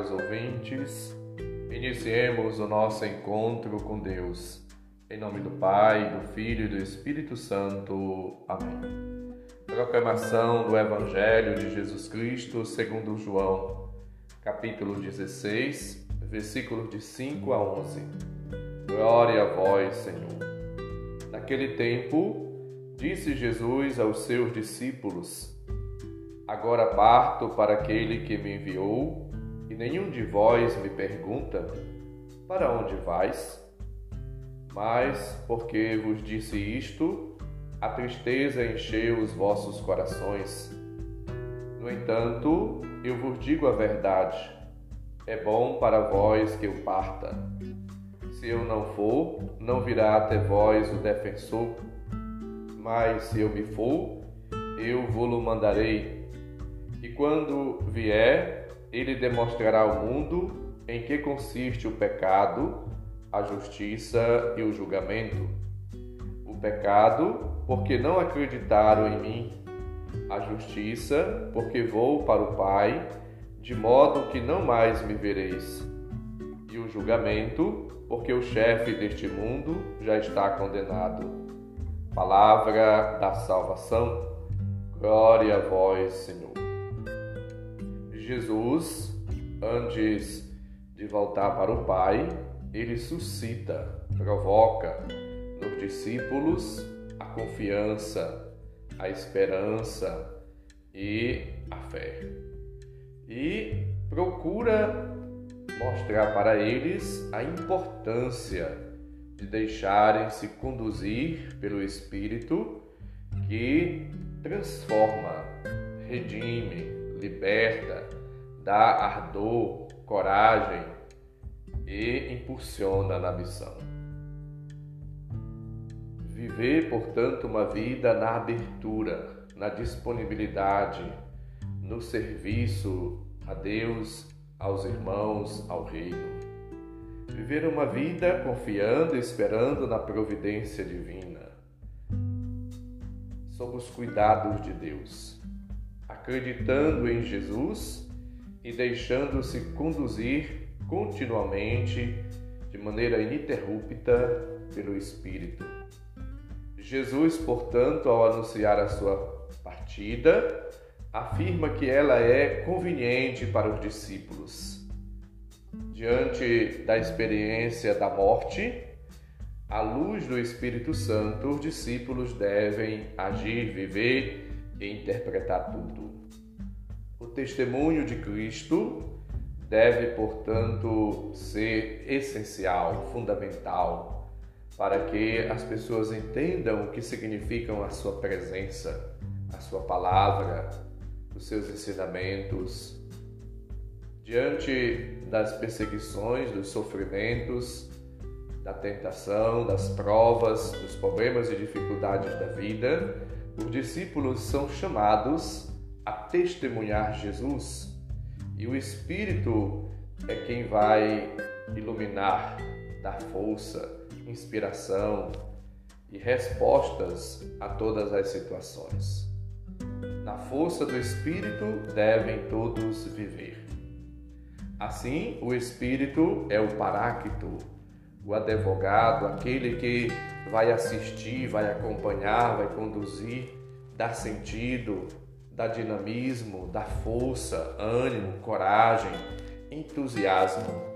caros ouvintes, iniciemos o nosso encontro com Deus. Em nome do Pai, do Filho e do Espírito Santo. Amém. Proclamação do Evangelho de Jesus Cristo segundo João, capítulo 16, versículos de 5 a 11. Glória a vós, Senhor. Naquele tempo, disse Jesus aos seus discípulos: Agora parto para aquele que me enviou, e nenhum de vós me pergunta: Para onde vais? Mas, porque vos disse isto, a tristeza encheu os vossos corações. No entanto, eu vos digo a verdade: é bom para vós que eu parta. Se eu não for, não virá até vós o defensor. Mas se eu me for, eu vou-lo mandarei e quando vier, ele demonstrará ao mundo em que consiste o pecado, a justiça e o julgamento. O pecado, porque não acreditaram em mim. A justiça, porque vou para o Pai, de modo que não mais me vereis. E o julgamento, porque o chefe deste mundo já está condenado. Palavra da salvação. Glória a vós, Senhor. Jesus, antes de voltar para o Pai, ele suscita, provoca nos discípulos a confiança, a esperança e a fé. E procura mostrar para eles a importância de deixarem-se conduzir pelo Espírito que transforma, redime, liberta, dá ardor, coragem e impulsiona na missão. Viver, portanto, uma vida na abertura, na disponibilidade, no serviço a Deus, aos irmãos, ao reino. Viver uma vida confiando e esperando na providência divina. Somos cuidados de Deus, acreditando em Jesus e deixando-se conduzir continuamente, de maneira ininterrupta, pelo Espírito. Jesus, portanto, ao anunciar a sua partida, afirma que ela é conveniente para os discípulos. Diante da experiência da morte, à luz do Espírito Santo, os discípulos devem agir, viver e interpretar tudo. O testemunho de Cristo deve, portanto, ser essencial, fundamental, para que as pessoas entendam o que significam a sua presença, a sua palavra, os seus ensinamentos. Diante das perseguições, dos sofrimentos, da tentação, das provas, dos problemas e dificuldades da vida, os discípulos são chamados a testemunhar Jesus e o Espírito é quem vai iluminar, dar força, inspiração e respostas a todas as situações. Na força do Espírito devem todos viver. Assim, o Espírito é o paráquito, o advogado, aquele que vai assistir, vai acompanhar, vai conduzir, dar sentido, dá dinamismo, dá força, ânimo, coragem, entusiasmo.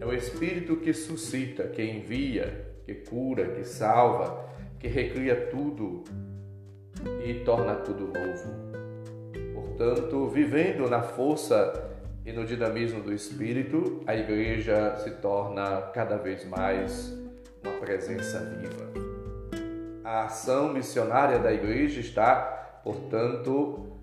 É o Espírito que suscita, que envia, que cura, que salva, que recria tudo e torna tudo novo. Portanto, vivendo na força e no dinamismo do Espírito, a igreja se torna cada vez mais uma presença viva. A ação missionária da igreja está portanto,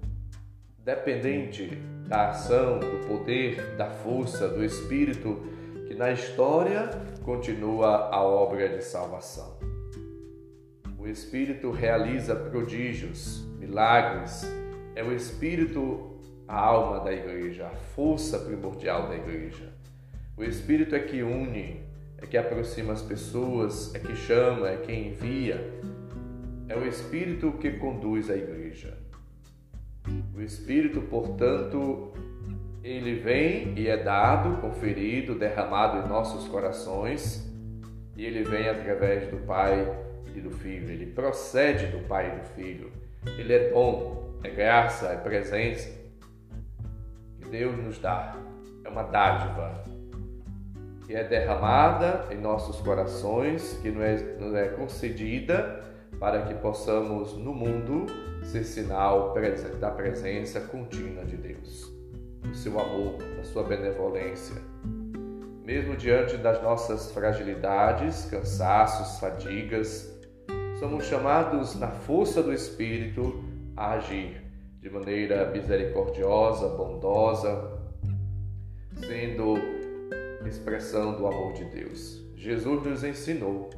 dependente da ação, do poder, da força, do Espírito que na história continua a obra de salvação. O Espírito realiza prodígios, milagres, é o Espírito a alma da igreja, a força primordial da igreja. O Espírito é que une, é que aproxima as pessoas, é que chama, é que envia, é o Espírito que conduz a igreja. O Espírito, portanto, Ele vem e é dado, conferido, derramado em nossos corações, e ele vem através do Pai e do Filho. Ele procede do Pai e do Filho. Ele é dom, é graça, é presença que Deus nos dá. É uma dádiva que é derramada em nossos corações, que nos é, nos é concedida para que possamos no mundo ser sinal da presença contínua de Deus, do seu amor, da sua benevolência. Mesmo diante das nossas fragilidades, cansaços, fadigas, somos chamados na força do Espírito a agir de maneira misericordiosa, bondosa, sendo expressão do amor de Deus. Jesus nos ensinou: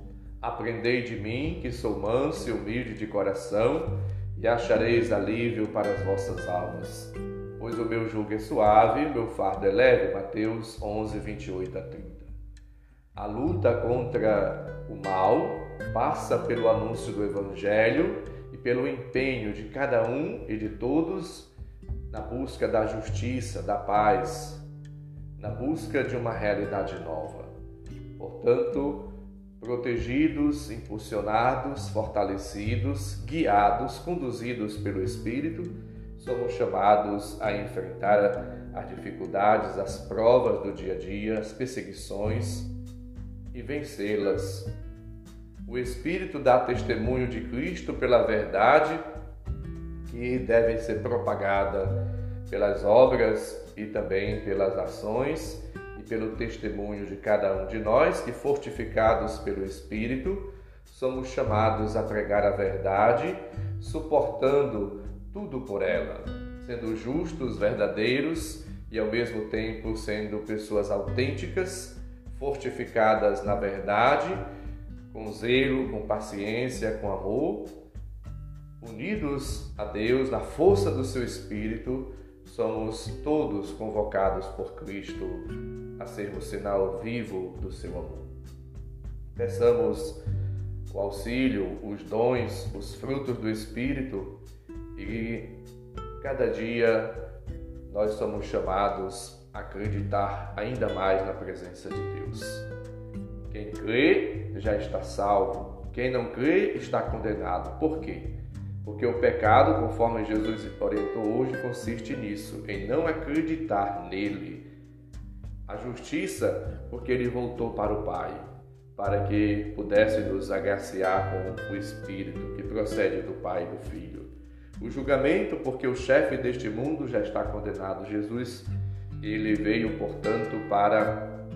Aprendei de mim, que sou manso e humilde de coração, e achareis alívio para as vossas almas. Pois o meu jugo é suave o meu fardo é leve. Mateus 11, 28 a 30. A luta contra o mal passa pelo anúncio do Evangelho e pelo empenho de cada um e de todos na busca da justiça, da paz, na busca de uma realidade nova. Portanto, protegidos, impulsionados, fortalecidos, guiados, conduzidos pelo Espírito, somos chamados a enfrentar as dificuldades, as provas do dia a dia, as perseguições e vencê-las. O Espírito dá testemunho de Cristo pela verdade que deve ser propagada pelas obras e também pelas ações pelo testemunho de cada um de nós, que fortificados pelo Espírito, somos chamados a pregar a verdade, suportando tudo por ela, sendo justos, verdadeiros e ao mesmo tempo sendo pessoas autênticas, fortificadas na verdade, com zelo, com paciência, com amor, unidos a Deus na força do seu Espírito somos todos convocados por Cristo a sermos sinal vivo do seu amor. Peçamos o auxílio, os dons, os frutos do Espírito e cada dia nós somos chamados a acreditar ainda mais na presença de Deus. Quem crê já está salvo, quem não crê está condenado. Por quê? Porque o pecado, conforme Jesus orientou hoje, consiste nisso, em não acreditar nele. A justiça, porque ele voltou para o Pai, para que pudesse nos agraciar com o Espírito que procede do Pai e do Filho. O julgamento, porque o chefe deste mundo já está condenado. Jesus, ele veio, portanto, para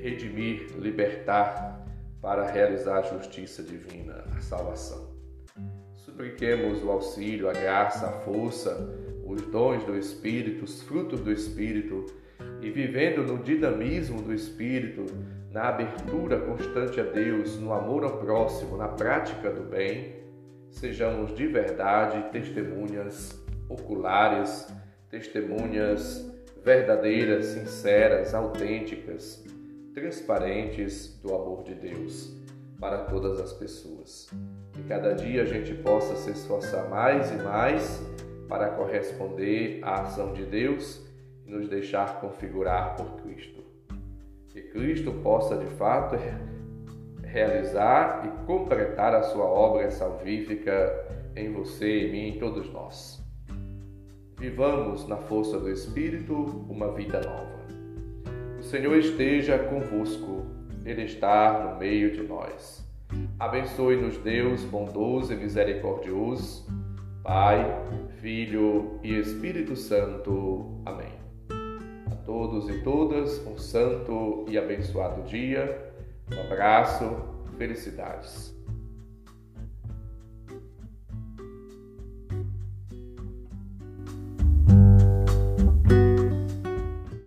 redimir, libertar, para realizar a justiça divina, a salvação. Supliquemos o auxílio, a graça, a força, os dons do Espírito, os frutos do Espírito e vivendo no dinamismo do Espírito, na abertura constante a Deus, no amor ao próximo, na prática do bem, sejamos de verdade testemunhas oculares, testemunhas verdadeiras, sinceras, autênticas, transparentes do amor de Deus para todas as pessoas. Que cada dia a gente possa se esforçar mais e mais para corresponder à ação de Deus e nos deixar configurar por Cristo. Que Cristo possa de fato realizar e completar a sua obra salvífica em você, em mim, em todos nós. Vivamos na força do Espírito uma vida nova. O Senhor esteja convosco, Ele está no meio de nós. Abençoe-nos, Deus bondoso e misericordioso, Pai, Filho e Espírito Santo. Amém. A todos e todas, um santo e abençoado dia. Um abraço, felicidades.